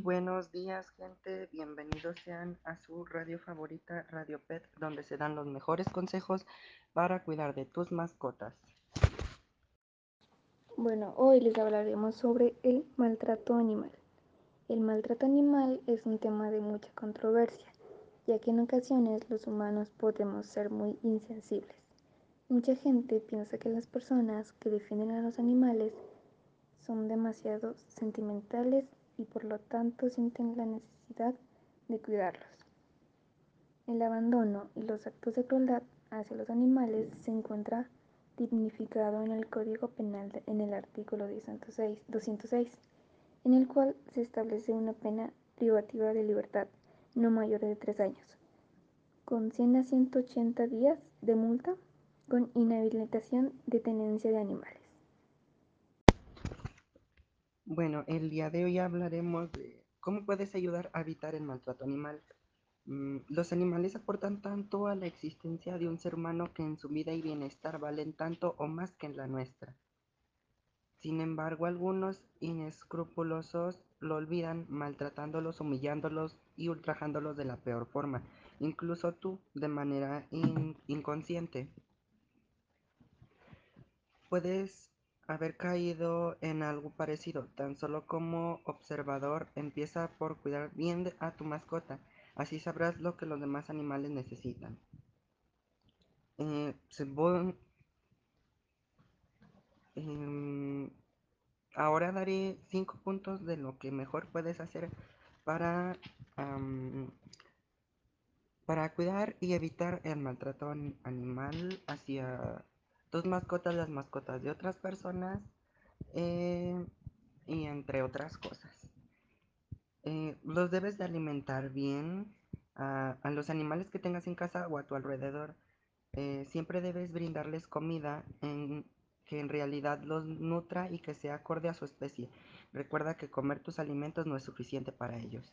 Buenos días, gente. Bienvenidos sean a su radio favorita, Radio Pet, donde se dan los mejores consejos para cuidar de tus mascotas. Bueno, hoy les hablaremos sobre el maltrato animal. El maltrato animal es un tema de mucha controversia, ya que en ocasiones los humanos podemos ser muy insensibles. Mucha gente piensa que las personas que defienden a los animales son demasiado sentimentales y por lo tanto sienten la necesidad de cuidarlos. El abandono y los actos de crueldad hacia los animales se encuentra dignificado en el Código Penal en el artículo 206, en el cual se establece una pena privativa de libertad no mayor de tres años, con 100 a 180 días de multa con inhabilitación de tenencia de animales. Bueno, el día de hoy hablaremos de cómo puedes ayudar a evitar el maltrato animal. Mm, los animales aportan tanto a la existencia de un ser humano que en su vida y bienestar valen tanto o más que en la nuestra. Sin embargo, algunos inescrupulosos lo olvidan maltratándolos, humillándolos y ultrajándolos de la peor forma, incluso tú de manera inconsciente. Puedes haber caído en algo parecido. Tan solo como observador, empieza por cuidar bien a tu mascota. Así sabrás lo que los demás animales necesitan. Eh, em, ahora daré cinco puntos de lo que mejor puedes hacer para, para cuidar y evitar el maltrato animal hacia tus mascotas, las mascotas de otras personas eh, y entre otras cosas. Eh, los debes de alimentar bien a, los animales que tengas en casa o a tu alrededor. Eh, siempre debes brindarles comida en, que en realidad los nutra y que sea acorde a su especie. Recuerda que comer tus alimentos no es suficiente para ellos.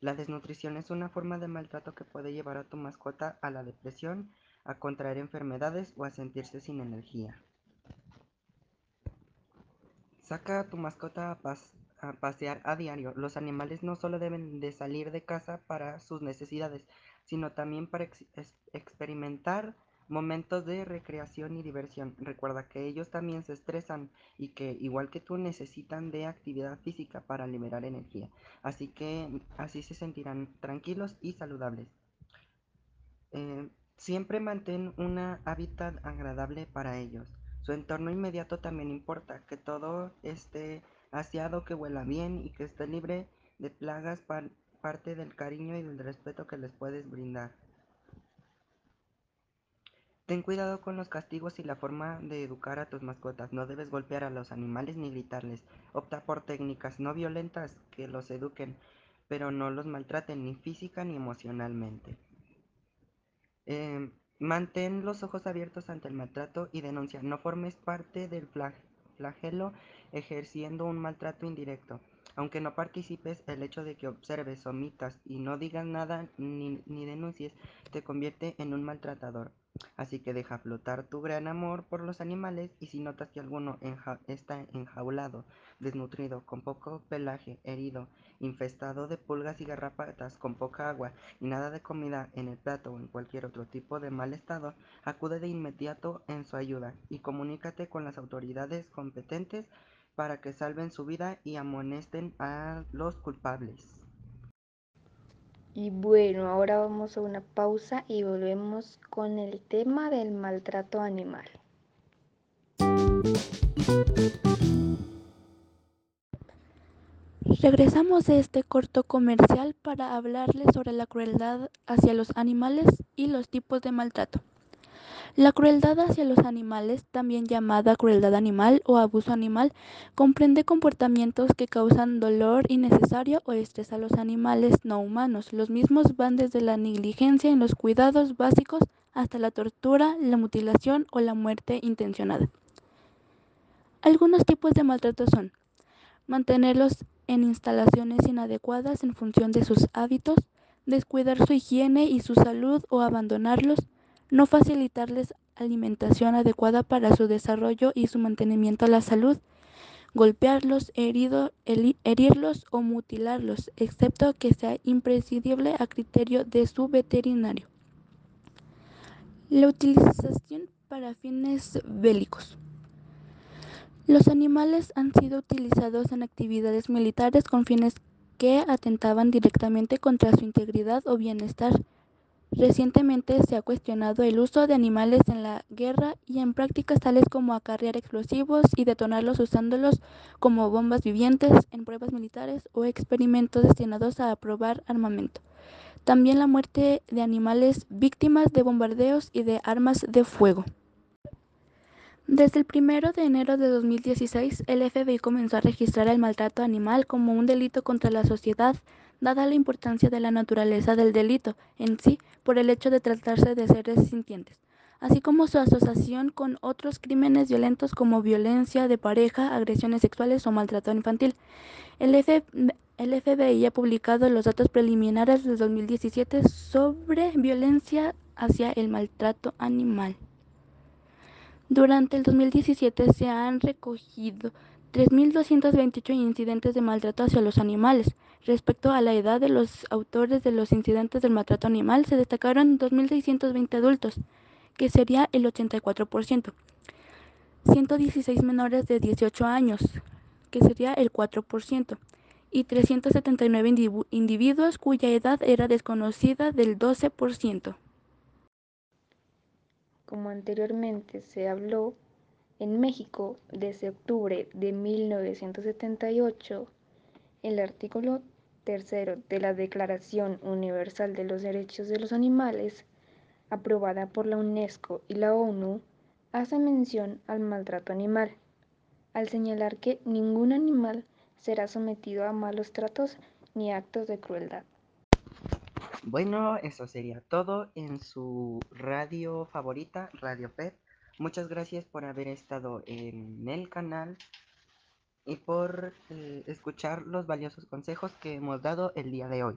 La desnutrición es una forma de maltrato que puede llevar a tu mascota a la depresión, a contraer enfermedades o a sentirse sin energía. Saca a tu mascota a, pasear a diario. Los animales no solo deben de salir de casa para sus necesidades, sino también para experimentar momentos de recreación y diversión. Recuerda que ellos también se estresan y que igual que tú necesitan de actividad física para liberar energía. Así que así se sentirán tranquilos y saludables. Eh, Siempre mantén un hábitat agradable para ellos. Su entorno inmediato también importa, que todo esté aseado, que huela bien y que esté libre de plagas parte del cariño y del respeto que les puedes brindar. Ten cuidado con los castigos y la forma de educar a tus mascotas. No debes golpear a los animales ni gritarles. Opta por técnicas no violentas que los eduquen, pero no los maltraten ni física ni emocionalmente. Em, mantén los ojos abiertos ante el maltrato y denuncia. No formes parte del flagelo ejerciendo un maltrato indirecto. Aunque no participes, el hecho de que observes, omitas y no digas nada ni, ni denuncies te convierte en un maltratador. Así que deja flotar tu gran amor por los animales y si notas que alguno está enjaulado, desnutrido, con poco pelaje, herido, infestado de pulgas y garrapatas, con poca agua y nada de comida en el plato o en cualquier otro tipo de mal estado, acude de inmediato en su ayuda y comunícate con las autoridades competentes para que salven su vida y amonesten a los culpables. Y bueno, ahora vamos a una pausa y volvemos con el tema del maltrato animal. Regresamos de este corto comercial para hablarles sobre la crueldad hacia los animales y los tipos de maltrato. La crueldad hacia los animales, también llamada crueldad animal o abuso animal, comprende comportamientos que causan dolor innecesario o estrés a los animales no humanos. Los mismos van desde la negligencia en los cuidados básicos hasta la tortura, la mutilación o la muerte intencionada. Algunos tipos de maltrato son mantenerlos en instalaciones inadecuadas en función de sus hábitos, descuidar su higiene y su salud o abandonarlos, no facilitarles alimentación adecuada para su desarrollo y su mantenimiento a la salud, golpearlos, herirlos o mutilarlos, excepto que sea imprescindible a criterio de su veterinario. La utilización para fines bélicos. Los animales han sido utilizados en actividades militares con fines que atentaban directamente contra su integridad o bienestar. Recientemente se ha cuestionado el uso de animales en la guerra y en prácticas tales como acarrear explosivos y detonarlos usándolos como bombas vivientes en pruebas militares o experimentos destinados a probar armamento. También la muerte de animales víctimas de bombardeos y de armas de fuego. Desde el 1 de enero de 2016, el FBI comenzó a registrar el maltrato animal como un delito contra la sociedad, dada la importancia de la naturaleza del delito en sí por el hecho de tratarse de seres sintientes, así como su asociación con otros crímenes violentos como violencia de pareja, agresiones sexuales o maltrato infantil. El, FBI ha publicado los datos preliminares de 2017 sobre violencia hacia el maltrato animal. Durante el 2017 se han recogido 3.228 incidentes de maltrato hacia los animales. Respecto a la edad de los autores de los incidentes del maltrato animal, se destacaron 2.620 adultos, que sería el 84%, 116 menores de 18 años, que sería el 4%, y 379 individuos cuya edad era desconocida del 12%. Como anteriormente se habló, en México, desde octubre de 1978, el artículo tercero de la Declaración Universal de los Derechos de los Animales, aprobada por la UNESCO y la ONU, hace mención al maltrato animal, al señalar que ningún animal será sometido a malos tratos ni actos de crueldad. Bueno, eso sería todo en su radio favorita, Radio Pet. Muchas gracias por haber estado en el canal y por eh, escuchar los valiosos consejos que hemos dado el día de hoy.